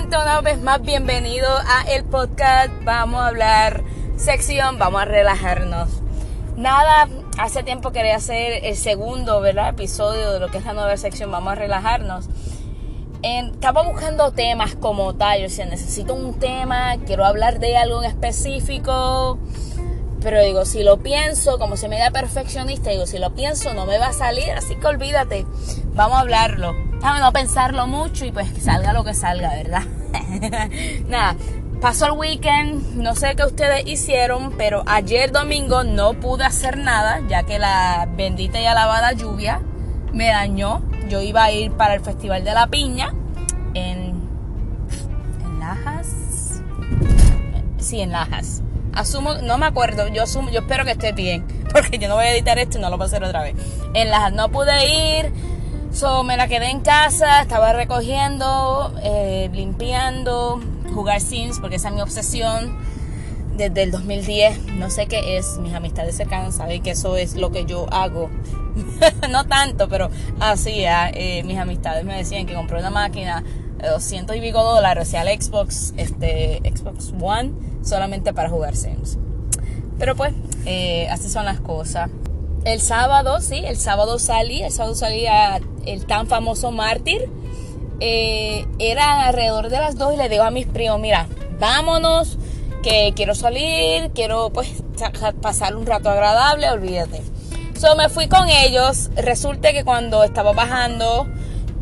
gente, una vez más bienvenido a el podcast. Vamos a hablar sección, vamos a relajarnos. Nada, hace tiempo quería hacer el segundo, ¿verdad? Episodio de lo que es la nueva sección, vamos a relajarnos. estaba buscando temas como tal, o sea, necesito un tema, quiero hablar de algo en específico, pero digo, si lo pienso, como se me da perfeccionista, digo, si lo pienso no me va a salir, así que olvídate, vamos a hablarlo. Déjame no pensarlo mucho y pues que salga lo que salga, ¿verdad? Nada, pasó el weekend, no sé qué ustedes hicieron, pero ayer domingo no pude hacer nada, ya que la bendita y alabada lluvia me dañó. Yo iba a ir para el Festival de la Piña en, en Lajas. Sí, en Lajas. Asumo, no me acuerdo, yo asumo, yo espero que esté bien, porque yo no voy a editar esto y no lo voy a hacer otra vez. En Lajas no pude ir So, me la quedé en casa, estaba recogiendo, eh, limpiando, jugar Sims, porque esa es mi obsesión desde el 2010. No sé qué es, mis amistades cercanas saben que eso es lo que yo hago. no tanto, pero así, eh, mis amistades me decían que compré una máquina de 200 y pico dólares, o sea, el Xbox, este, Xbox One, solamente para jugar Sims. Pero pues, eh, así son las cosas. El sábado, sí, el sábado salí, el sábado salí a el tan famoso mártir. Eh, era alrededor de las 2 y le digo a mis primos, mira, vámonos, que quiero salir, quiero pues pasar un rato agradable, olvídate. So me fui con ellos, resulta que cuando estaba bajando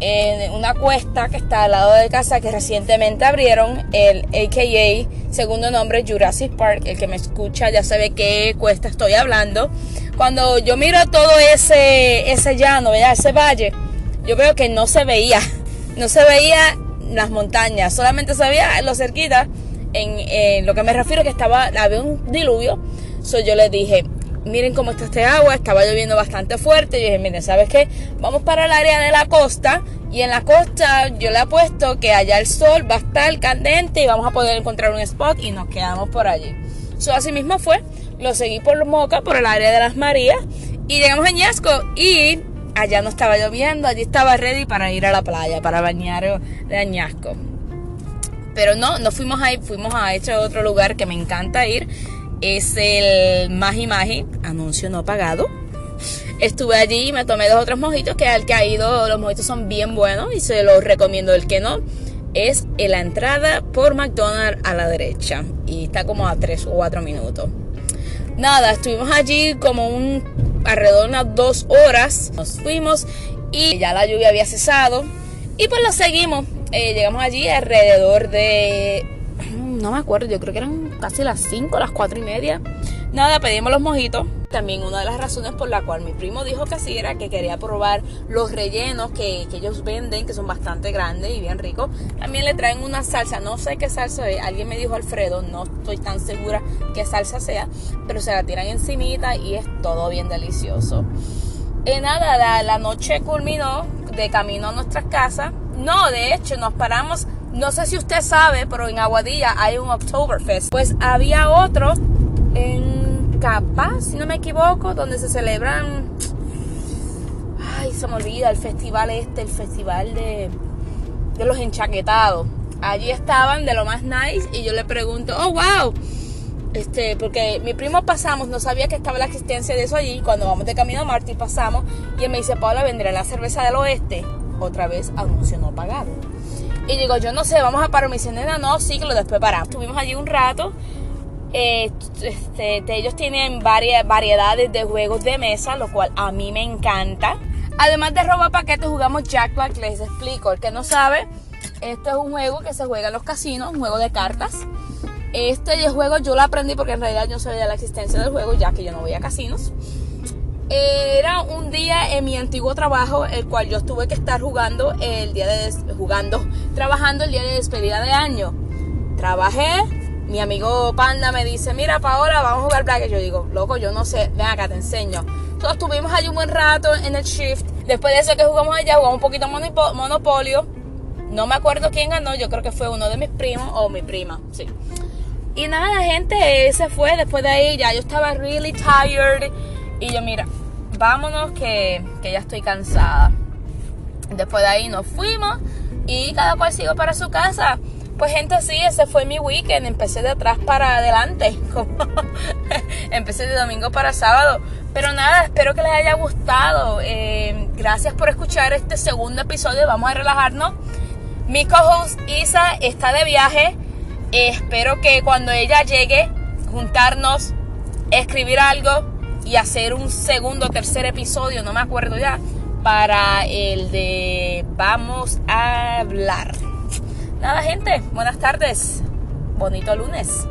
en una cuesta que está al lado de casa que recientemente abrieron, el AKA, segundo nombre Jurassic Park, el que me escucha ya sabe qué cuesta estoy hablando. Cuando yo miro todo ese, ese llano, ese valle, yo veo que no se veía, no se veía las montañas, solamente se veía lo cerquita. En, lo que me refiero que estaba, había un diluvio. So yo le dije, miren cómo está este agua, estaba lloviendo bastante fuerte. Yo dije, miren, ¿sabes qué? Vamos para el área de la costa. Y en la costa yo le apuesto que allá el sol va a estar candente y vamos a poder encontrar un spot y nos quedamos por allí. So, así mismo fue. Lo seguí por Moca, por el área de las Marías. Y llegamos a Ñasco y allá no estaba lloviendo, allí estaba ready para ir a la playa, para bañar de Añasco. Pero no, no fuimos ahí, fuimos a este otro lugar que me encanta ir. Es el Magi Magi, anuncio no pagado. Estuve allí y me tomé dos otros mojitos, que al que ha ido, los mojitos son bien buenos y se los recomiendo. El que no, es en la entrada por McDonald's a la derecha y está como a 3 o 4 minutos. Nada, estuvimos allí como un alrededor de unas dos horas. Nos fuimos y ya la lluvia había cesado. Y pues lo seguimos. Eh, llegamos allí alrededor de. No me acuerdo, yo creo que eran casi las 5, las 4 y media. Nada, pedimos los mojitos. También una de las razones por la cual mi primo dijo que sí era que quería probar los rellenos que, que, ellos venden, que son bastante grandes y bien ricos. También le traen una salsa, no sé qué salsa es, alguien me dijo Alfredo, no estoy tan segura qué salsa sea, pero se la tiran encimita y es todo bien delicioso. Y nada, la, la noche culminó de camino a nuestras casas. No, de hecho, nos paramos no sé si usted sabe, pero en Aguadilla hay un Oktoberfest. Pues había otro en Capaz, si no me equivoco, donde se celebran. Ay, se me olvida el festival este, el festival de, los enchaquetados. Allí estaban de lo más nice y yo le pregunto, oh wow, este, porque mi primo pasamos, no sabía que estaba la existencia de eso allí. Cuando vamos de camino a Martí pasamos y él me dice, Paula, vendrá la cerveza del oeste. Otra vez anuncio no pagado. Y digo, yo no sé, vamos a parar. Me dice, nena, no, sí, que lo después paramos. Estuvimos allí un rato eh, este, ellos tienen varias variedades de juegos de mesa, lo cual a mí me encanta. Además de roba paquetes, jugamos Jackpot, les explico. El que no sabe, este es un juego que se juega en los casinos, un juego de cartas. Este juego yo lo aprendí porque en realidad yo sabía la existencia del juego, ya que yo no voy a casinos. Era un día en mi antiguo trabajo, el cual yo tuve que estar jugando el día de jugando, trabajando el día de despedida de año. Trabajé, mi amigo Panda me dice, mira Paola, vamos a jugar Black. yo digo, loco, yo no sé, ven acá, te enseño. Entonces estuvimos allí un buen rato en el shift. Después de eso que jugamos allá, jugamos un poquito Monopolio. No me acuerdo quién ganó, yo creo que fue uno de mis primos o mi prima, sí. Y nada, gente, ese fue. Después de ahí ya yo estaba really tired. Y yo, mira, vámonos que, que ya estoy cansada. Después de ahí nos fuimos y cada cual siguió para su casa. Pues gente, sí, ese fue mi weekend. Empecé de atrás para adelante. Empecé de domingo para sábado. Pero nada, espero que les haya gustado. Eh, gracias por escuchar este segundo episodio. Vamos a relajarnos. Mi co-host Isa está de viaje. espero que cuando ella llegue, juntarnos, escribir algo y hacer un segundo o tercer episodio, no me acuerdo ya, para el de Vamos a hablar. Nada, gente, buenas tardes. Bonito lunes.